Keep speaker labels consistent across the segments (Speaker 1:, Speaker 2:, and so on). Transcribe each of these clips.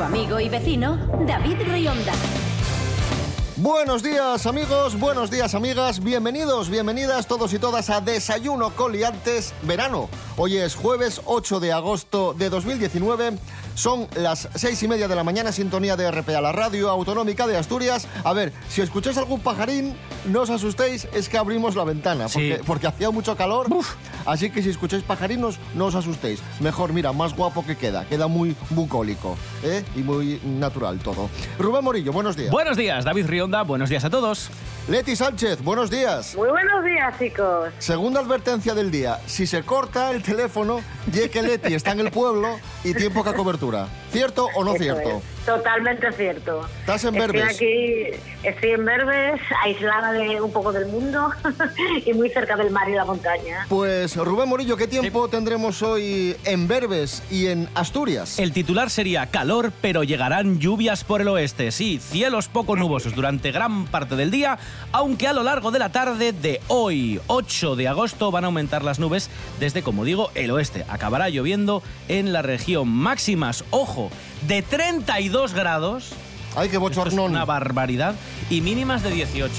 Speaker 1: Su amigo y vecino, David Rionda.
Speaker 2: Buenos días amigos, buenos días amigas, bienvenidos, bienvenidas todos y todas a Desayuno Coliantes Verano. Hoy es jueves 8 de agosto de 2019, son las seis y media de la mañana, sintonía de RPA, la radio autonómica de Asturias. A ver, si escucháis algún pajarín, no os asustéis, es que abrimos la ventana, porque,
Speaker 3: Sí.
Speaker 2: porque hacía mucho calor, así que si escucháis pajarinos, no os asustéis. Mejor, mira, más guapo que queda, queda muy bucólico ¿eh? y muy natural todo. Rubén Morillo, buenos días.
Speaker 3: Buenos días, David Rionda, buenos días a todos.
Speaker 2: Leti Sánchez, buenos días.
Speaker 4: Muy buenos días, chicos.
Speaker 2: Segunda advertencia del día. Si se corta el teléfono, ye que Leti está en el pueblo y tiene poca cobertura. ¿Cierto o no
Speaker 4: Eso
Speaker 2: cierto?
Speaker 4: es, Totalmente cierto.
Speaker 2: ¿Estás en
Speaker 4: estoy
Speaker 2: Berbes?
Speaker 4: aquí, estoy en Berbes, aislada de un poco del mundo y muy cerca del mar y la montaña.
Speaker 2: Pues Rubén Morillo, ¿qué tiempo tendremos hoy en Berbes y en Asturias?
Speaker 3: El titular sería calor, pero llegarán lluvias por el oeste. Sí, cielos poco nubosos durante gran parte del día, aunque a lo largo de la tarde de hoy, 8 de agosto, van a aumentar las nubes desde, como digo, el oeste. Acabará lloviendo en la región máximas, ojo, de 32 grados.
Speaker 2: Ay, qué
Speaker 3: Esto es
Speaker 2: bochornón.
Speaker 3: una barbaridad. Y mínimas de 18.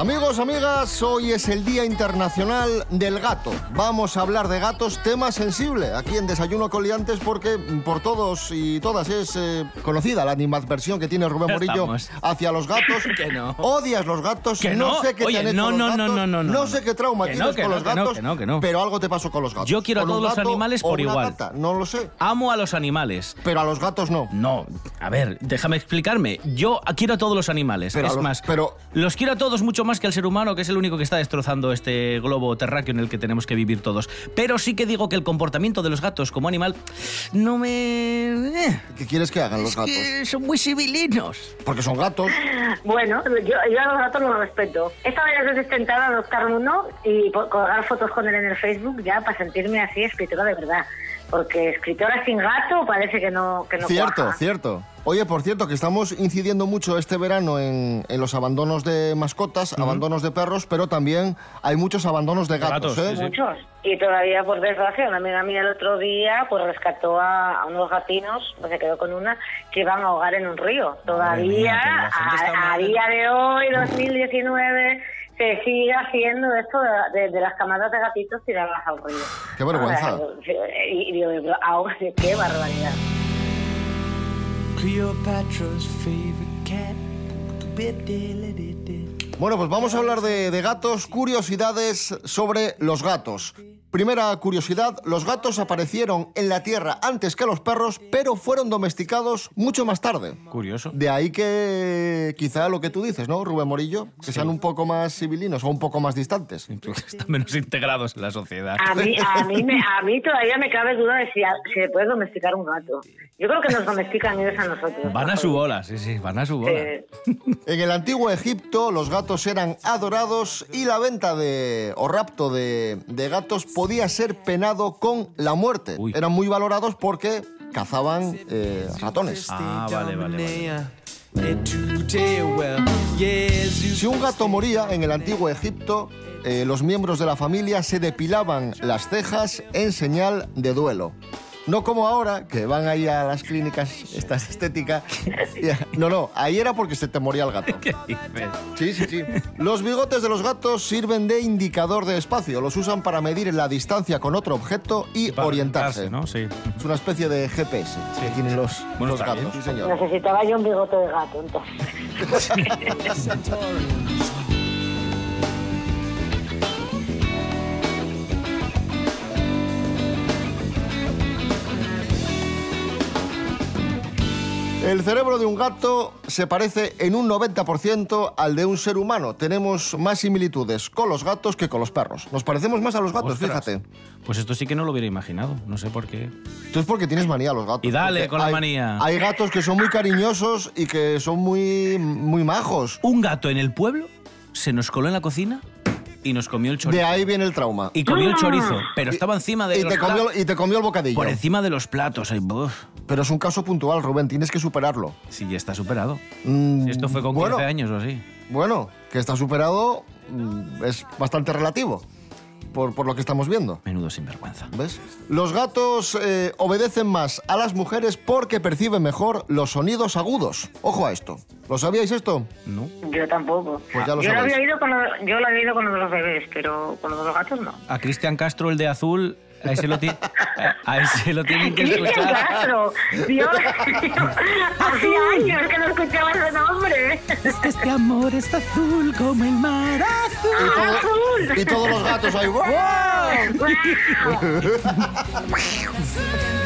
Speaker 2: Amigos, amigas, hoy es el Día Internacional del Gato. Vamos a hablar de gatos, tema sensible, aquí en Desayuno Coliantes, porque por todos y todas es eh, conocida la animadversión que tiene Rubén Morillo
Speaker 3: estamos.
Speaker 2: hacia los gatos.
Speaker 3: Que no.
Speaker 2: Odias los gatos,
Speaker 3: Que
Speaker 2: no,
Speaker 3: no.
Speaker 2: sé qué
Speaker 3: Oye,
Speaker 2: te han hecho
Speaker 3: no,
Speaker 2: los
Speaker 3: no,
Speaker 2: gatos,
Speaker 3: no, no, no, no.
Speaker 2: sé qué trauma
Speaker 3: Que
Speaker 2: tienes
Speaker 3: no, que
Speaker 2: con
Speaker 3: no,
Speaker 2: los
Speaker 3: no,
Speaker 2: gatos,
Speaker 3: que no, que no.
Speaker 2: pero algo te pasó con los gatos.
Speaker 3: Yo quiero a
Speaker 2: Con
Speaker 3: todos los animales por igual.
Speaker 2: gata, no lo sé,
Speaker 3: Amo a los animales.
Speaker 2: pero a los gatos no.
Speaker 3: No, a ver, déjame explicarme. Yo quiero a todos los animales.
Speaker 2: Pero
Speaker 3: es
Speaker 2: los-
Speaker 3: más,
Speaker 2: pero-
Speaker 3: los quiero a todos mucho más que al ser humano, que es el único que está destrozando este globo terráqueo en el que tenemos que vivir todos. Pero sí que digo que el comportamiento de los gatos como animal no me... eh,
Speaker 2: ¿Qué quieres que hagan los
Speaker 3: es
Speaker 2: gatos?
Speaker 3: que son muy civilinos.
Speaker 2: Porque son gatos.
Speaker 4: Bueno, yo, yo a los gatos los respeto. He estado varias veces tentada a adoptar uno y colgar fotos con él en el Facebook ya para sentirme así escritora de verdad. Porque escritora sin gato parece que no, que no
Speaker 2: Cierto,
Speaker 4: cuaja.
Speaker 2: cierto. Oye, por cierto, que estamos incidiendo mucho este verano en, en los abandonos de mascotas, abandonos de perros, pero también hay muchos abandonos de gatos,
Speaker 3: gatos,
Speaker 2: ¿eh?
Speaker 3: sí, sí.
Speaker 4: Muchos. Y todavía, por desgracia, una amiga mía el otro día pues rescató a, a unos gatinos, pues se quedó con una, que iban a ahogar en un río. Todavía,
Speaker 3: mía,
Speaker 4: a, a día de hoy, 2019, se sigue haciendo esto de, de- de las camadas de gatitos tirarlas al río.
Speaker 2: Qué vergüenza.
Speaker 4: Y, digo, ahoga- qué barbaridad.
Speaker 5: Cleopatra's favorite cat.
Speaker 2: Bueno, pues vamos a hablar de, de gatos, curiosidades sobre los gatos. Primera curiosidad, los gatos aparecieron en la Tierra antes que los perros, pero fueron domesticados mucho más tarde.
Speaker 3: Curioso.
Speaker 2: De ahí que quizá lo que tú dices, ¿no, Rubén Morillo? Que sean un poco más civilinos o un poco más distantes.
Speaker 3: Están menos integrados en la sociedad.
Speaker 4: A mí, a, mí me- a mí todavía me cabe duda de si se puede domesticar un gato. Yo creo que nos domestican ellos a nosotros.
Speaker 3: Van a su bola, sí, sí, van a su bola.
Speaker 2: En el antiguo Egipto los gatos eran adorados y la venta de o rapto de, de gatos podía ser penado con la muerte.
Speaker 3: Uy.
Speaker 2: Eran muy valorados porque cazaban eh, ratones.
Speaker 3: Ah, vale, vale, vale.
Speaker 2: Si un gato moría en el antiguo Egipto, eh, los miembros de la familia se depilaban las cejas en señal de duelo. No como ahora, que van ahí a las clínicas estas estéticas. No, no, ahí era porque se te moría el gato. Sí, sí, sí. Los bigotes de los gatos sirven de indicador de espacio. Los usan para medir la distancia con otro objeto y
Speaker 3: Para
Speaker 2: orientarse.
Speaker 3: orientarse, ¿no? Sí.
Speaker 2: Es una especie de GPS que tienen los,
Speaker 3: Bueno,
Speaker 2: los
Speaker 3: está
Speaker 2: gatos.
Speaker 3: bien.
Speaker 2: Sí, señor.
Speaker 4: necesitaba yo un bigote de gato, entonces.
Speaker 2: El cerebro de un gato se parece en un 90% al de un ser humano. Tenemos más similitudes con los gatos que con los perros. Nos parecemos más a los gatos,
Speaker 3: Ostras.
Speaker 2: fíjate.
Speaker 3: Pues esto sí que no lo hubiera imaginado. No sé por qué.
Speaker 2: Tú es porque tienes manía a los gatos.
Speaker 3: Y dale con la
Speaker 2: hay-
Speaker 3: manía.
Speaker 2: Hay gatos que son muy cariñosos y que son muy, muy majos.
Speaker 3: Un gato en el pueblo se nos coló en la cocina y nos comió el
Speaker 2: De
Speaker 3: chorizo.
Speaker 2: ahí viene el trauma.
Speaker 3: Y comió el chorizo, pero
Speaker 2: Y-
Speaker 3: estaba encima de
Speaker 2: y
Speaker 3: los
Speaker 2: te, comió,
Speaker 3: platos.
Speaker 2: y te comió el bocadillo.
Speaker 3: Por encima de los platos. Ay.
Speaker 2: Pero es un caso puntual, Rubén, tienes que superarlo.
Speaker 3: Sí, ya está superado.
Speaker 2: Mm,
Speaker 3: Si esto fue con
Speaker 2: bueno,
Speaker 3: 15 años o así.
Speaker 2: Bueno, que está superado mm, es bastante relativo, por, por lo que estamos viendo.
Speaker 3: Menudo sinvergüenza.
Speaker 2: ¿Ves? Los gatos eh, obedecen más a las mujeres porque perciben mejor los sonidos agudos. Ojo a esto. ¿Lo sabíais esto?
Speaker 3: ¿No?
Speaker 4: Yo tampoco.
Speaker 2: Pues ya lo
Speaker 4: yo, lo había oído con lo, yo lo había oído con lo de los bebés, pero con los gatos no.
Speaker 3: A Cristian Castro, el de azul, a ese lo, ti- a- a ese lo tienen que
Speaker 4: Cristian
Speaker 3: escuchar.
Speaker 4: Castro, Dios, hacía años que no escuchaba ese nombre.
Speaker 3: Es que este amor está azul como el mar azul.
Speaker 2: Y, todo-
Speaker 4: azul.
Speaker 2: y todos los gatos ahí. ¡guau!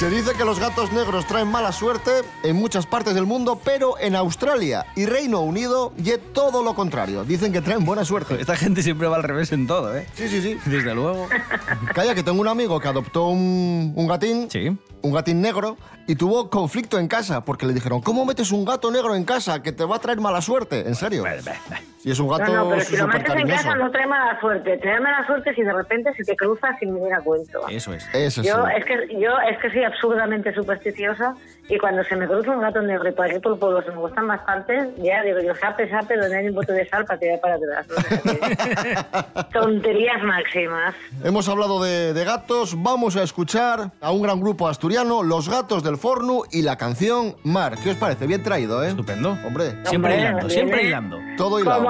Speaker 2: Se dice que los gatos negros traen mala suerte en muchas partes del mundo, pero en Australia y Reino Unido y todo lo contrario. Dicen que traen buena suerte.
Speaker 3: Esta gente siempre va al revés en todo, ¿eh?
Speaker 2: Sí, sí, sí.
Speaker 3: Desde luego.
Speaker 2: Calla, que tengo un amigo que adoptó un, un gatín,
Speaker 3: Sí.
Speaker 2: un gatín negro, y tuvo conflicto en casa porque le dijeron, ¿cómo metes un gato negro en casa que te va a traer mala suerte? ¿En serio? Y es un gato
Speaker 4: No, no, pero si lo metes en casa no trae mala suerte. Te da mala suerte si de repente se te cruza sin me diera cuento.
Speaker 3: Eso es.
Speaker 2: Eso sí.
Speaker 4: Yo es que yo es que soy absurdamente supersticiosa y cuando se me cruza un gato negro y por aquí por el pueblo se me gustan bastante, ya digo yo, sape, sape, donde hay un bote de sal para tirar para atrás. Tonterías máximas.
Speaker 2: Hemos hablado de, de gatos, vamos a escuchar a un gran grupo asturiano, Los Gatos del Forno y la canción Mar. ¿Qué os parece? Bien traído, ¿eh?
Speaker 3: Estupendo.
Speaker 2: Hombre,
Speaker 3: Siempre
Speaker 4: Hombre,
Speaker 3: hilando, siempre hilando.
Speaker 2: todo hilado.
Speaker 4: Como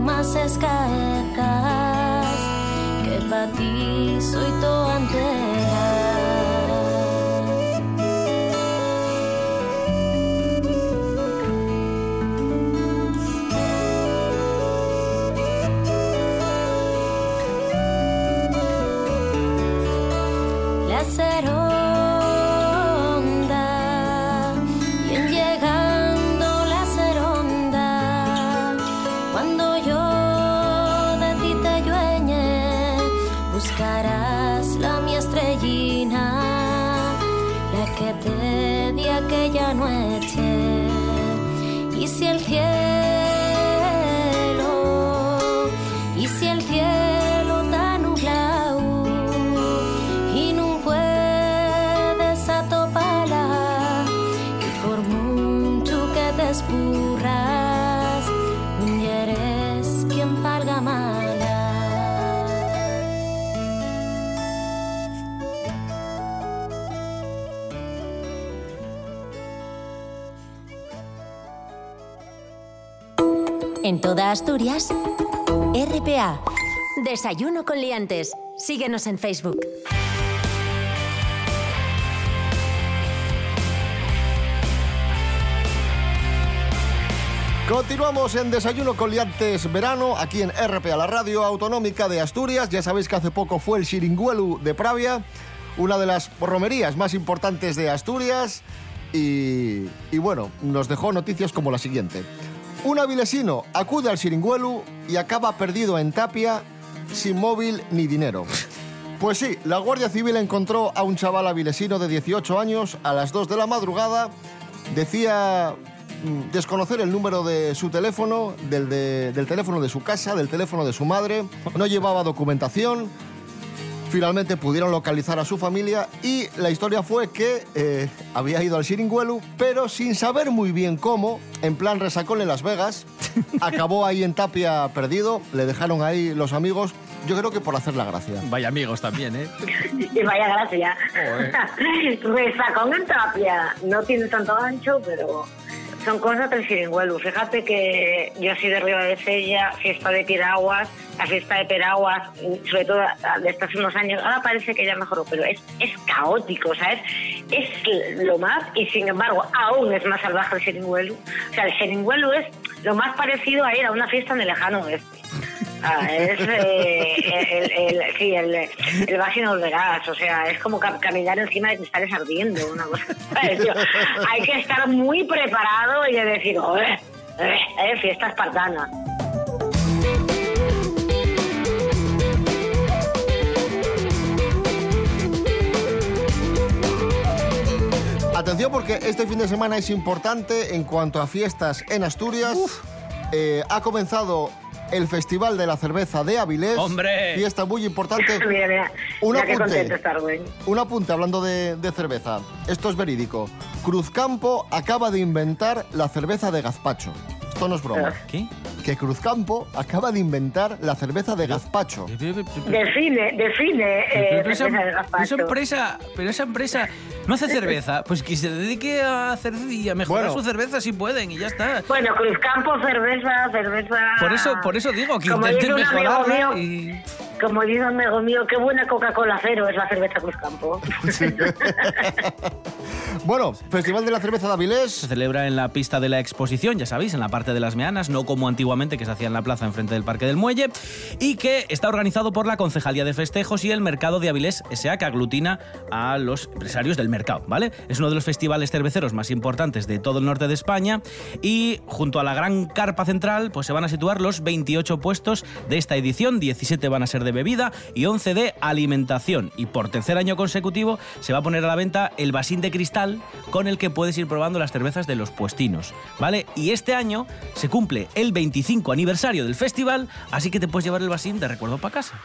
Speaker 6: más escaezas, que pa' ti soy toda la mi estrellina la que te di aquella noche. Y si el cielo
Speaker 1: En toda Asturias, RPA. Desayuno con liantes. Síguenos en Facebook.
Speaker 2: Continuamos en Desayuno con Liantes Verano, aquí en RPA, la radio autonómica de Asturias. Ya sabéis que hace poco fue el Xiringuelu de Pravia, una de las romerías más importantes de Asturias. Y bueno, nos dejó noticias como la siguiente. Un avilesino acude al Xiringuelu y acaba perdido en Tapia sin móvil ni dinero. Pues sí, la Guardia Civil encontró a un chaval avilesino de 18 años a las 2 de la madrugada. Decía mm, desconocer el número de su teléfono, del, de- del teléfono de su casa, del teléfono de su madre. No llevaba documentación. Finalmente pudieron localizar a su familia y la historia fue que eh, había ido al Siringuelu, pero sin saber muy bien cómo, en plan resacón en Las Vegas, acabó ahí en Tapia perdido, le dejaron ahí los amigos, yo creo que por hacer la gracia.
Speaker 3: Vaya amigos también, ¿eh?
Speaker 4: Y vaya gracia. Resacón en Tapia. No tiene tanto ancho, pero son cosas del Siringuelu. Fíjate que yo soy de Río de Sella, fiesta de Piraguas, la fiesta de Piraguas, sobre todo de estos unos años, ahora parece que ya mejoró, pero es, es caótico, ¿sabes? Es lo más, y sin embargo, aún es más salvaje el Siringuelu. O sea, el Siringuelu es lo más parecido a ir a una fiesta en el lejano oeste. Es eh, el, el- sí, el, el. O sea, es como ca- caminar encima de cristales ardiendo. Una cosa. hay que estar muy preparado y de decir, "Joder, eh, eh, fiesta espartana.
Speaker 2: Atención porque este fin de semana es importante en cuanto a fiestas en Asturias. Eh, ha comenzado el Festival de la Cerveza de Avilés.
Speaker 3: ¡Hombre!
Speaker 2: Fiesta muy importante.
Speaker 4: Mira, mira,
Speaker 2: Un
Speaker 4: mira qué
Speaker 2: apunte. Un apunte hablando de, de cerveza. Esto es verídico. Cruzcampo acaba de inventar la cerveza de gazpacho. Esto no es broma.
Speaker 3: ¿Qué?
Speaker 2: Que Cruzcampo acaba de inventar la cerveza de gazpacho.
Speaker 4: Define, define eh,
Speaker 3: Pero esa,
Speaker 4: cerveza de
Speaker 3: esa
Speaker 4: gazpacho.
Speaker 3: empresa, pero esa empresa no hace cerveza, pues que se dedique a hacer y a mejorar
Speaker 2: Bueno.
Speaker 3: su cerveza si pueden y ya está.
Speaker 4: Bueno, Cruzcampo, cerveza, cerveza...
Speaker 3: Por eso, por eso digo que
Speaker 4: Como
Speaker 3: intenten mejorarla
Speaker 4: mío,
Speaker 3: y
Speaker 4: Como dice un amigo mío, qué buena Coca-Cola cero es la cerveza Cruzcampo.
Speaker 2: Bueno, Festival de la Cerveza de
Speaker 3: se
Speaker 2: Avilés.
Speaker 3: celebra en la pista de la exposición, ya sabéis, en la parte de las Meanas, no como antiguamente que se hacía en la plaza enfrente del Parque del Muelle, y que está organizado por la Concejalía de Festejos y el Mercado de Avilés S.A., que aglutina a los empresarios del mercado, ¿vale? Es uno de los festivales cerveceros más importantes de todo el norte de España y junto a la gran carpa central pues se van a situar los 28 puestos de esta edición, 17 van a ser de bebida y 11 de alimentación. Y por tercer año consecutivo se va a poner a la venta el vasín de cristal con el que puedes ir probando las cervezas de los puestinos, ¿vale? Y este año se cumple el 25 aniversario del festival, así que te puedes llevar el vasín de recuerdo para casa.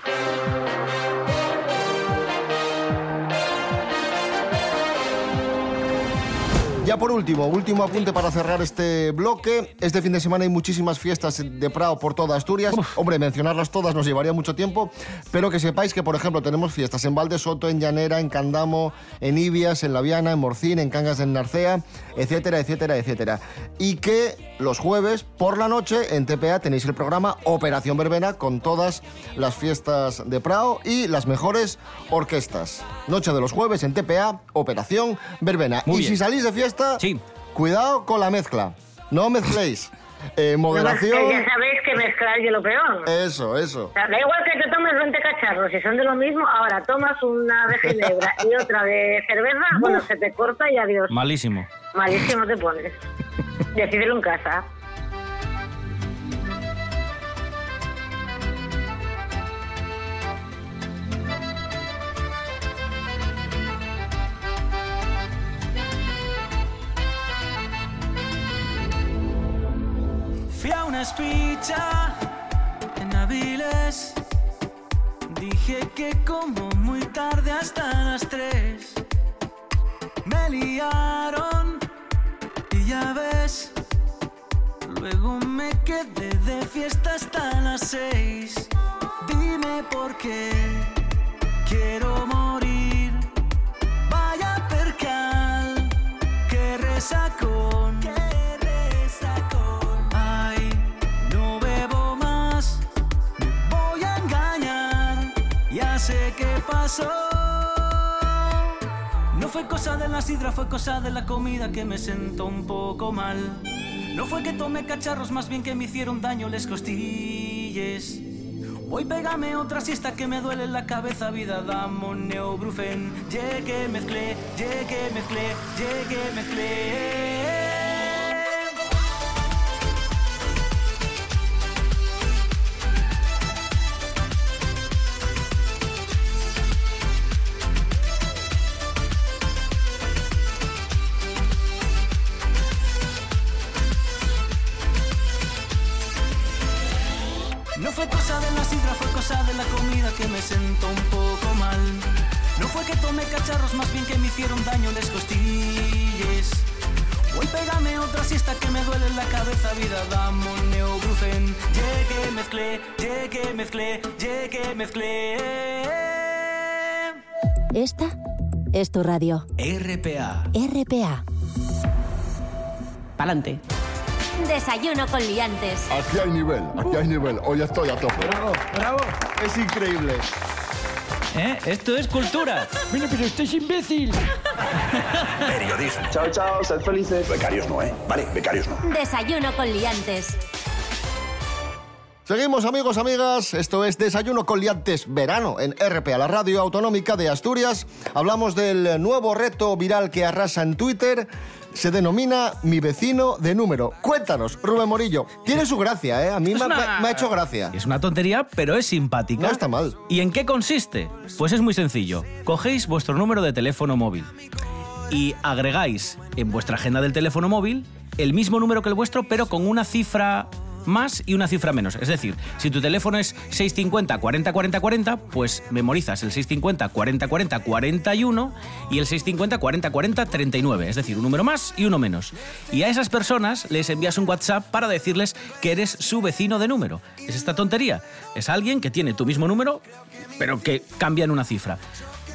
Speaker 2: Ya por último, último apunte para cerrar este bloque. Este fin de semana hay muchísimas fiestas de Prado por toda Asturias. Hombre, mencionarlas todas nos llevaría mucho tiempo, pero que sepáis que, por ejemplo, tenemos fiestas en Valdesoto, en Llanera, en Candamo, en Ibias, en Laviana, en Morcín, en Cangas de Narcea, etcétera, etcétera, etcétera. Y que los jueves por la noche en TPA tenéis el programa Operación Verbena con todas las fiestas de Prado y las mejores orquestas. Noche de los jueves en TPA, Operación Verbena.
Speaker 3: Muy
Speaker 2: y
Speaker 3: bien.
Speaker 2: si salís de fiesta,
Speaker 3: Sí.
Speaker 2: cuidado con la mezcla. No mezcléis. Eh,
Speaker 4: No,
Speaker 2: moderación.
Speaker 4: ya sabéis que mezclar es lo peor.
Speaker 2: Eso, eso.
Speaker 4: O sea, da igual que te tomes 20 cacharros, si son de lo mismo, ahora tomas una de ginebra y otra de cerveza, bueno, se te corta y adiós.
Speaker 3: Malísimo.
Speaker 4: Malísimo te pones. Decídelo en casa.
Speaker 5: Fui a una espicha en Aviles. Dije que como muy tarde hasta las tres. Me liaron Luego me quedé de fiesta hasta las seis. Dime por qué quiero morir. Vaya percal, que resacón. Que resacón. Ay, no bebo más. Me voy a engañar. Ya sé qué pasó. Fue cosa de la sidra, fue cosa de la comida que me sentó un poco mal. No fue que tomé cacharros, más bien que me hicieron daño les costilles. Hoy pégame otra siesta que me duele la cabeza, vida, dame un neobrufen. Llegué, mezclé, llegué, mezclé, llegué, mezclé. Que me sentó un poco mal. No fue que tomé cacharros, más bien que me hicieron daño les costilles. Hoy pégame otra siesta que me duele la cabeza, vida, damos neobrufen. Llegué, mezclé, llegué, mezclé, llegué, mezclé.
Speaker 1: Esta es tu radio.
Speaker 3: RPA.
Speaker 1: RPA.
Speaker 3: Pa'lante.
Speaker 1: Desayuno con liantes.
Speaker 2: Aquí hay nivel, aquí hay nivel. Hoy estoy a tope.
Speaker 7: Bravo, bravo.
Speaker 2: Es increíble.
Speaker 7: ¿Eh? Esto es cultura. Bueno, pero esto es imbécil.
Speaker 8: Periodismo.
Speaker 9: Chao, chao, sed felices.
Speaker 8: Becarios no, ¿eh? Vale, becarios no.
Speaker 1: Desayuno con liantes.
Speaker 2: Seguimos amigos, amigas. Esto es Desayuno con Liantes Verano en RPA, la radio autonómica de Asturias. Hablamos del nuevo reto viral que arrasa en Twitter. Se denomina Mi vecino de número. Cuéntanos, Rubén Morillo. Tiene su gracia, ¿eh? A mí
Speaker 3: una-
Speaker 2: me ha hecho gracia.
Speaker 3: Es una tontería, pero es simpática.
Speaker 2: No está mal.
Speaker 3: ¿Y en qué consiste? Pues es muy sencillo. Cogéis vuestro número de teléfono móvil y agregáis en vuestra agenda del teléfono móvil el mismo número que el vuestro, pero con una cifra más y una cifra menos. Es decir, si tu teléfono es 650 40 40 40, pues memorizas el 650 40 40 41 y el 650 40 40 39. Es decir, un número más y uno menos. Y a esas personas les envías un WhatsApp para decirles que eres su vecino de número. Es esta tontería. Es alguien que tiene tu mismo número, pero que cambian una cifra.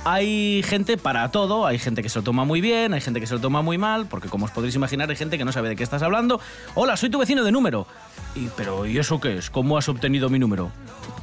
Speaker 3: Hay gente para todo, hay gente que se lo toma muy bien, hay gente que se lo toma muy mal, porque como os podréis imaginar hay gente que no sabe de qué estás hablando. Hola, soy tu vecino de número. Y, pero ¿y eso qué es? ¿Cómo has obtenido mi número?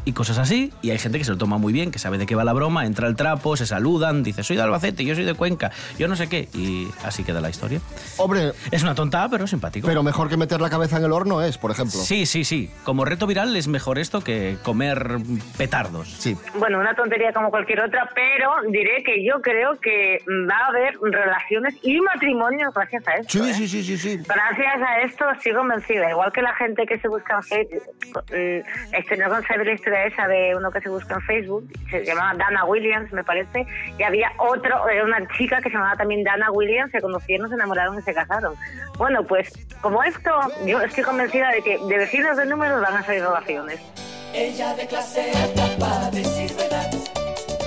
Speaker 3: Y cosas así, y hay gente que se lo toma muy bien, que sabe de qué va la broma, entra al trapo, se saludan, dice soy de Albacete, yo soy de Cuenca, yo no sé qué, y así queda la historia.
Speaker 2: Hombre,
Speaker 3: Es una tontada, pero simpático.
Speaker 2: pero mejor que meter la cabeza en el horno es, por ejemplo.
Speaker 3: Sí, sí, sí. Como reto viral es mejor esto que comer petardos.
Speaker 2: Sí.
Speaker 4: Bueno, una tontería como cualquier otra, pero diré que yo creo que va a haber relaciones y matrimonios gracias a esto.
Speaker 2: Sí,
Speaker 4: ¿eh?
Speaker 2: sí, sí, sí, sí.
Speaker 4: Gracias a esto estoy convencida. Igual que la gente que se busca en Facebook. mm, Este, no concebí la historia esa de uno que se busca en Facebook. Se llamaba Dana Williams, me parece. Y había otro, era una chica que se llamaba también Dana Williams. Se conocieron, se enamoraron y se casaron. Bueno, pues como esto, yo estoy convencida de que de vecinos de números van a salir relaciones.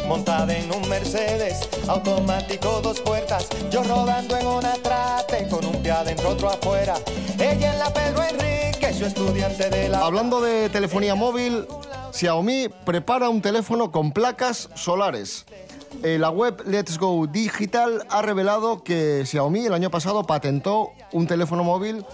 Speaker 10: Montada en un Mercedes, automático dos puertas. Yo rodando en una trate, con un pie adentro, otro afuera. Ella en la Pedro Enrique, estudiante de la.
Speaker 2: Hablando de telefonía móvil, Xiaomi prepara un teléfono con placas solares. Eh, la web Let's Go Digital ha revelado que Xiaomi el año pasado patentó un teléfono móvil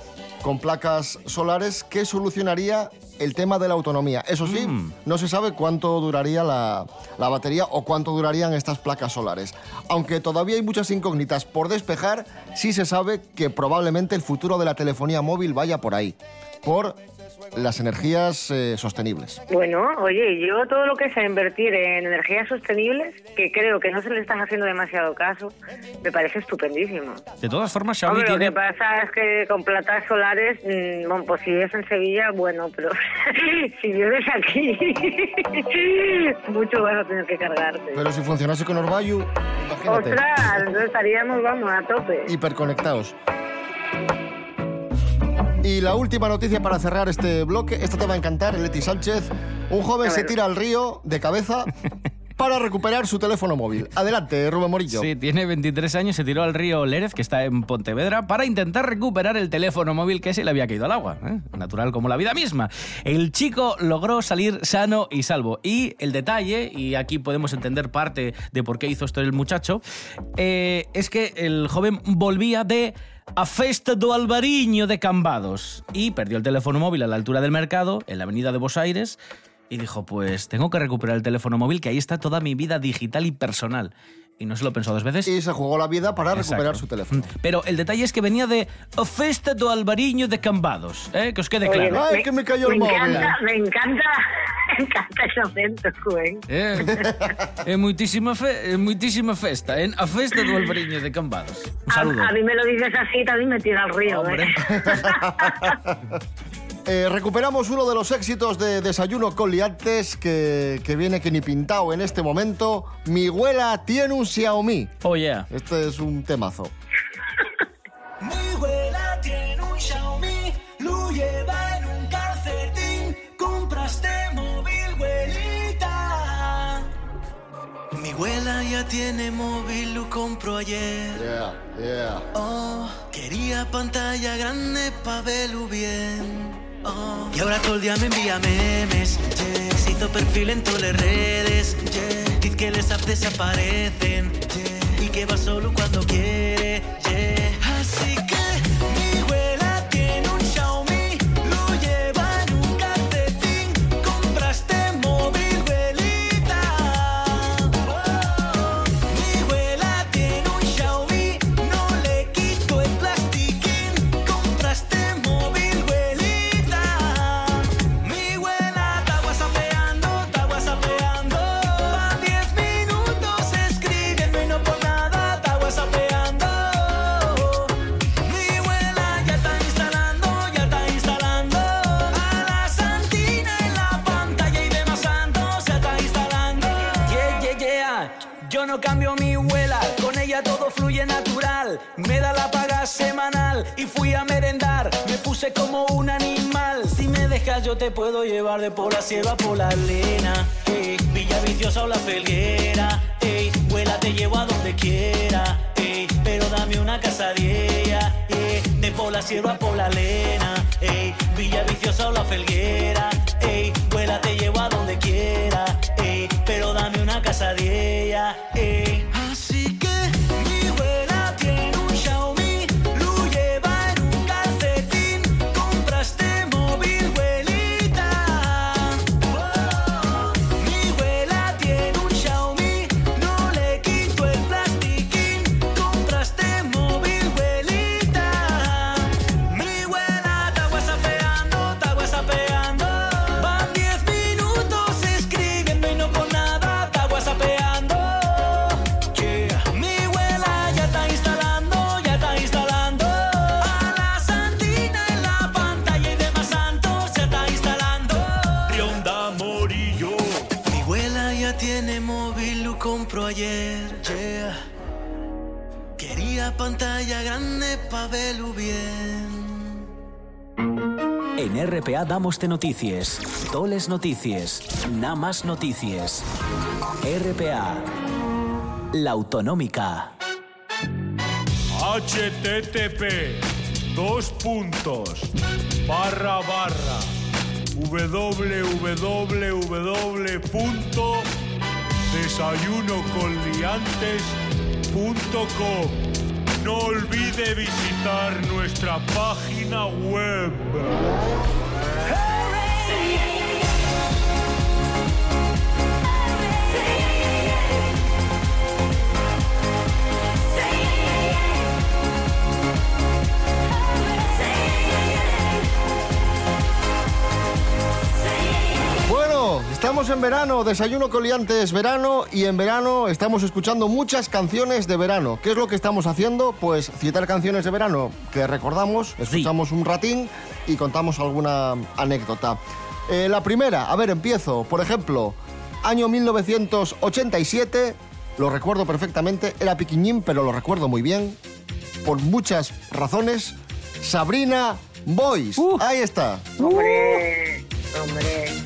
Speaker 2: con placas solares que solucionaría el tema de la autonomía. Eso sí, no se sabe cuánto duraría la, la batería o cuánto durarían estas placas solares. Aunque todavía hay muchas incógnitas por despejar, sí se sabe que probablemente el futuro de la telefonía móvil vaya por ahí, por las energías eh, sostenibles.
Speaker 4: Bueno, oye, yo todo lo que sea invertir en energías sostenibles, que creo que no se le están haciendo demasiado caso, me parece estupendísimo.
Speaker 3: De todas formas, Xiaomi
Speaker 4: Hombre, lo
Speaker 3: tiene...
Speaker 4: que pasa es que con placas solares, mm, bueno, pues si vives en Sevilla, bueno, pero si vives aquí, mucho vas a tener que cargarte.
Speaker 2: Pero si funcionase con Orbayu, imagínate,
Speaker 4: Ostras, entonces estaríamos, vamos, a tope.
Speaker 2: hiperconectados. Y la última noticia para cerrar este bloque, esta te va a encantar, Leti Sánchez. Un joven se tira al río de cabeza para recuperar su teléfono móvil. Adelante, Rubén Morillo.
Speaker 3: Sí, tiene 23 años, se tiró al río Lérez, que está en Pontevedra, para intentar recuperar el teléfono móvil que se le había caído al agua. ¿eh? Natural como la vida misma. El chico logró salir sano y salvo. Y el detalle, y aquí podemos entender parte de por qué hizo esto el muchacho, eh, es que el joven volvía de a Festa do Albariño de Cambados y perdió el teléfono móvil a la altura del mercado, en la avenida de Bos Aires, y dijo, pues tengo que recuperar el teléfono móvil, que ahí está toda mi vida digital y personal. Y no se lo pensó dos veces.
Speaker 2: Y se jugó la vida para recuperar su teléfono.
Speaker 3: Pero el detalle es que venía de a Festa do Albariño de Cambados, ¿eh? que os quede
Speaker 4: Oye,
Speaker 3: claro.
Speaker 2: Ay, que me cayó el móvil.
Speaker 4: encanta, me encanta, me encanta ese acento, Rubén.
Speaker 3: Eh, é moitísima, fe, é moitísima festa, en a festa do Albariño de Cambados. Un
Speaker 4: A, mí me lo dices así, también me tira al río.
Speaker 3: Hombre.
Speaker 4: ¿eh?
Speaker 2: Eh, recuperamos uno de los éxitos de Desayuno con Liantes que, que viene que ni pintado en este momento. Mi abuela tiene un Xiaomi.
Speaker 3: Oh, yeah.
Speaker 2: Este es un temazo.
Speaker 5: Mi abuela tiene un Xiaomi, lo lleva en un calcetín. Compraste móvil, abuelita.
Speaker 3: Mi abuela ya tiene móvil, lo compró ayer.
Speaker 2: Yeah, yeah.
Speaker 3: Oh, quería pantalla grande para verlo bien. Y ahora todo el día me envía memes. Yeah. Se hizo perfil en todas las redes. Yeah. Que les apps desaparecen. Yeah. Y que va solo cuando quiere. Puedo llevar de por la sierra por la lena. Ey, Villa Viciosa o la Felguera. Ey, abuela, te llevo a donde quiera. Ey, pero dame una casa de ella. Ey, de por la sierra por la lena. Ey, Villa Viciosa o la Felguera. Ey, abuela, te llevo a donde quiera. Ey, pero dame una casa
Speaker 11: Damos noticias, toles noticias, nada más noticias. RPA, la autonómica.
Speaker 12: http dos puntos. Barra barra. www.desayunoconliantes.com No olvide visitar nuestra página web.
Speaker 2: Estamos en verano, desayuno coliantes verano y en verano estamos escuchando muchas canciones de verano. ¿Qué es lo que estamos haciendo? Pues citar canciones de verano que recordamos, escuchamos un ratín y contamos alguna anécdota. Eh, la primera, a ver, empiezo. Por ejemplo, año 1987, lo recuerdo perfectamente, era piquiñín, pero lo recuerdo muy bien, por muchas razones. Sabrina Boys, ahí está.
Speaker 13: Hombre, hombre.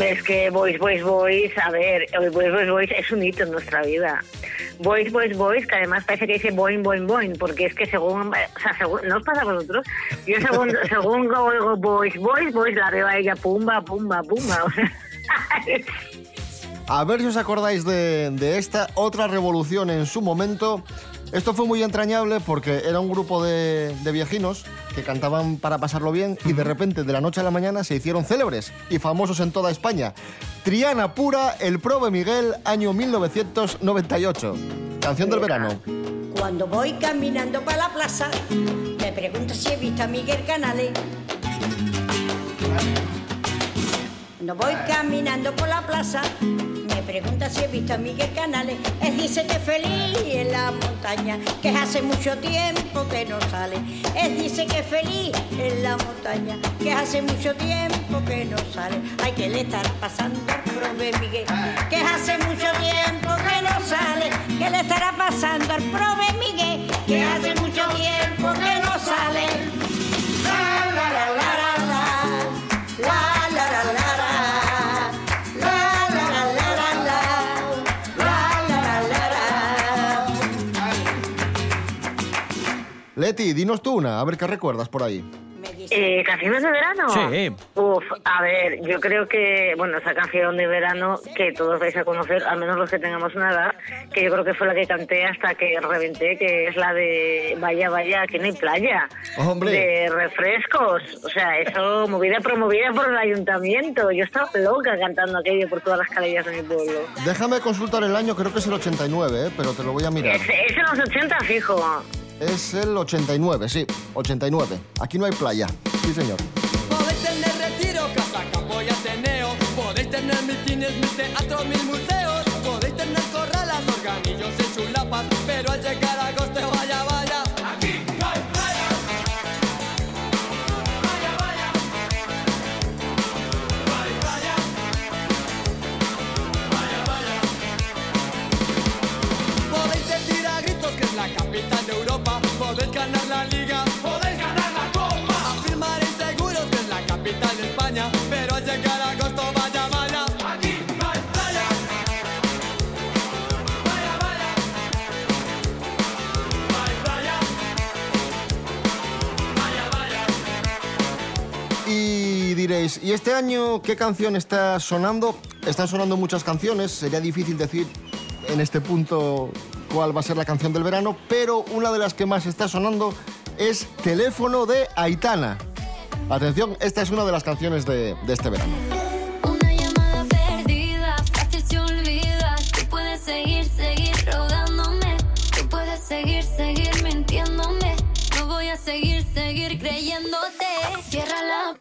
Speaker 13: Es que Boys, Boys, Boys, a ver, el Boys, Boys, Boys es un hito en nuestra vida. Boys, Boys, Boys, que además parece que dice boing, boing, boing, porque es que según, o sea, según, ¿no os pasa a vosotros? Yo según, según oigo Boys, Boys, Boys, la veo a ella, pumba, pumba, pumba, o sea,
Speaker 2: A ver si os acordáis de, de esta otra revolución en su momento. Esto fue muy entrañable porque era un grupo de, de viejinos que cantaban para pasarlo bien y de repente de la noche a la mañana se hicieron célebres y famosos en toda España. Triana Pura, El Prove Miguel, año 1998. Canción del verano.
Speaker 14: Cuando voy caminando para la plaza, me pregunto si he visto a Miguel Canales. Cuando voy caminando por la plaza, pregunta si he visto a Miguel Canales. Él dice que feliz en la montaña, que hace mucho tiempo que no sale. Él dice que feliz en la montaña, que hace mucho tiempo que no sale. Ay, que le estará pasando al prove Miguel, que hace mucho tiempo que no sale. Que le estará pasando al prove Miguel, que hace mucho tiempo que no
Speaker 2: Leti, dinos tú una, a ver qué recuerdas por ahí.
Speaker 4: Eh, ¿Canciones de verano?
Speaker 3: Sí.
Speaker 4: Uf, a ver, yo creo que, bueno, esa canción de verano que todos vais a conocer, al menos los que tengamos una edad, que yo creo que fue la que canté hasta que reventé, que es la de Vaya, vaya, aquí no hay playa.
Speaker 2: Hombre.
Speaker 4: De refrescos. O sea, eso movida promovida por el ayuntamiento. Yo estaba loca cantando aquello por todas las calles de mi pueblo.
Speaker 2: Déjame consultar el año, creo que es el 89, ¿eh? pero te lo voy a mirar.
Speaker 4: Es, es en los 80 fijo.
Speaker 2: Es el 89, sí, 89. Aquí no hay playa. Sí, señor.
Speaker 15: Podéis tener retiro, casa, campo y ateneo. Podéis tener mitines, mil teatros, mil museos. Podéis tener corralas, organillos y chulapas. Pero al llegar a agosto, vaya, vaya. Ganar la liga. Podéis ganar la copa. Afirmaréis seguros que es la capital de España. Pero al llegar a agosto, vaya, vaya. Aquí. Vaya, vaya. No hay playa. Vaya, vaya.
Speaker 2: Y diréis, ¿y este año qué canción está sonando? Están sonando muchas canciones, sería difícil decir en este punto cuál va a ser la canción del verano, pero una de las que más está sonando es Teléfono de Aitana. Atención, esta es una de las canciones de, este verano.
Speaker 13: Una llamada perdida, fácil se olvida. Tú puedes seguir, seguir rogándome. Tú puedes seguir, seguir mintiéndome. No voy a seguir, seguir creyéndote. Cierra la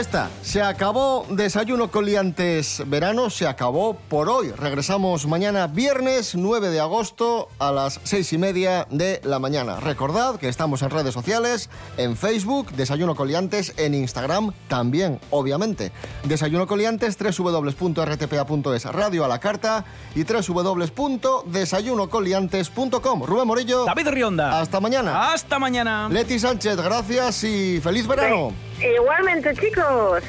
Speaker 2: está, se acabó Desayuno con Liantes verano, se acabó por hoy. Regresamos mañana viernes 9 de agosto a las seis y media de la mañana. Recordad que estamos en redes sociales, en Facebook, Desayuno Coliantes, en Instagram también, obviamente. Desayuno Coliantes, www.rtpa.es, radio a la carta y www.desayunocoliantes.com. Rubén Morillo.
Speaker 3: David Rionda.
Speaker 2: Hasta mañana.
Speaker 3: Hasta mañana.
Speaker 2: Leti Sánchez, gracias y feliz verano.
Speaker 4: Igualmente, chicos.